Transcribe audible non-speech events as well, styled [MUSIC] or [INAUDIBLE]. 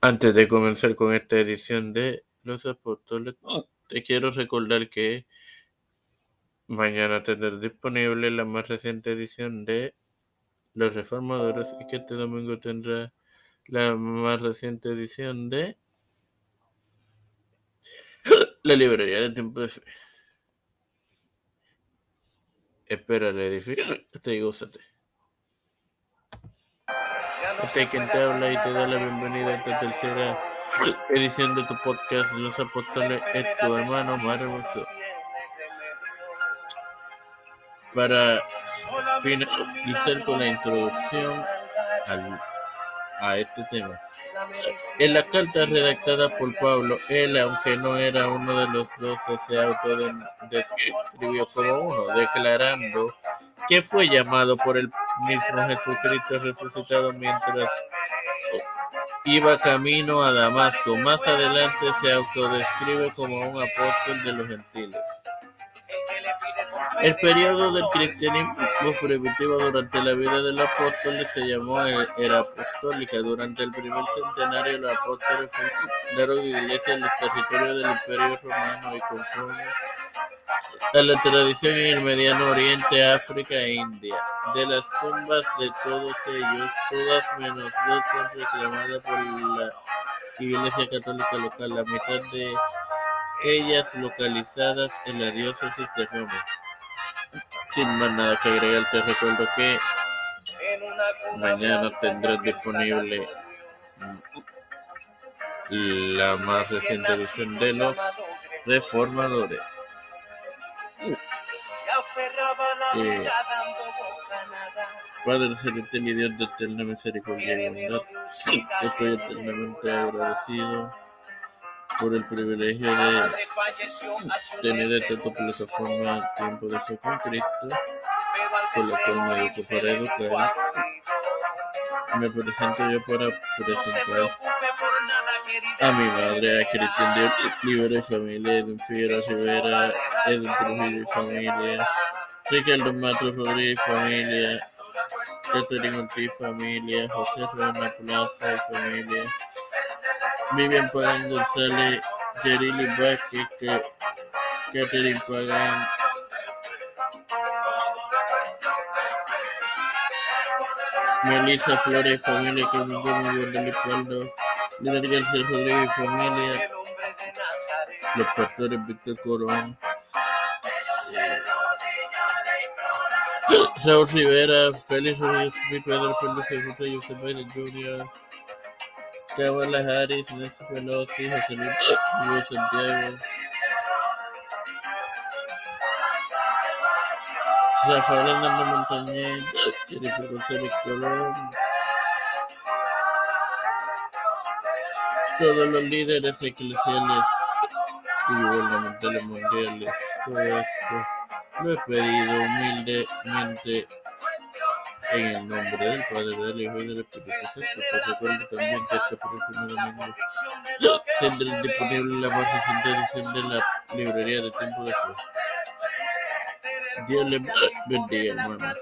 Antes de comenzar con esta edición de Los Apóstoles, te quiero recordar que mañana tendrás disponible la más reciente edición de Los Reformadores y que este domingo tendrá la más reciente edición de [COUGHS] La Librería de Tiempo de Fe. Espera el edificio y gózate. Es quien te habla y te da la bienvenida a esta tercera edición de tu podcast Los Apóstoles, es tu hermano Maravilloso. Para finalizar con la introducción al, a este tema. En la carta redactada por Pablo, él, aunque no era uno de los doce, se autodescribió como uno, declarando que fue llamado por el mismo Jesucristo resucitado mientras iba camino a Damasco. Más adelante se autodescribe como un apóstol de los gentiles. El periodo del cristianismo primitivo durante la vida del apóstol se llamó era apostólica. Durante el primer centenario, los apóstoles fundaron iglesias en los territorios del Imperio Romano y conforme a la tradición en el Mediano Oriente, África e India. De las tumbas de todos ellos, todas menos dos son reclamadas por la Iglesia Católica local, la mitad de ellas localizadas en la diócesis de Roma. Sin más nada que agregar, te recuerdo que mañana tendrás disponible la más reciente edición de los reformadores. Eh, Padre celestial y Dios de eterna misericordia y bondad, estoy eternamente agradecido por el privilegio de tener esta tu plataforma Tiempo de Fe con Cristo, con la cual me educo para educar. Me presento yo para presentar a mi madre, a Cristian Libre Familia, Edwin Figueroa Rivera, Edwin Trujillo y familia, Ricardo Matos Rodríguez y familia, Catherine Ortiz familia, José Rona Plaza y familia, Vivian Pagán González, Jerili Vázquez, Catherine Pagán, Melissa Flores familia, Camilo Miguel de Leopoldo, Leonel García Rodríguez y familia, los pastores Víctor Corón, Raúl Rivera, Félix Rodríguez Smith, Pedro Cerruta, José Biden Jr., Kamala Harris, Nancy Pelosi, José Luis Santiago, Rafael Hernández Montañez, Jennifer González Colón, todos los líderes eclesiales y gubernamentales mundiales, todo esto lo he pedido humildemente en el nombre del Padre, del Hijo y del Espíritu Santo. Te recuerdo también que este próximo domingo tendré disponible la más reciente edición de la librería de Tiempo de Fe. Dios les bendiga, hermanos.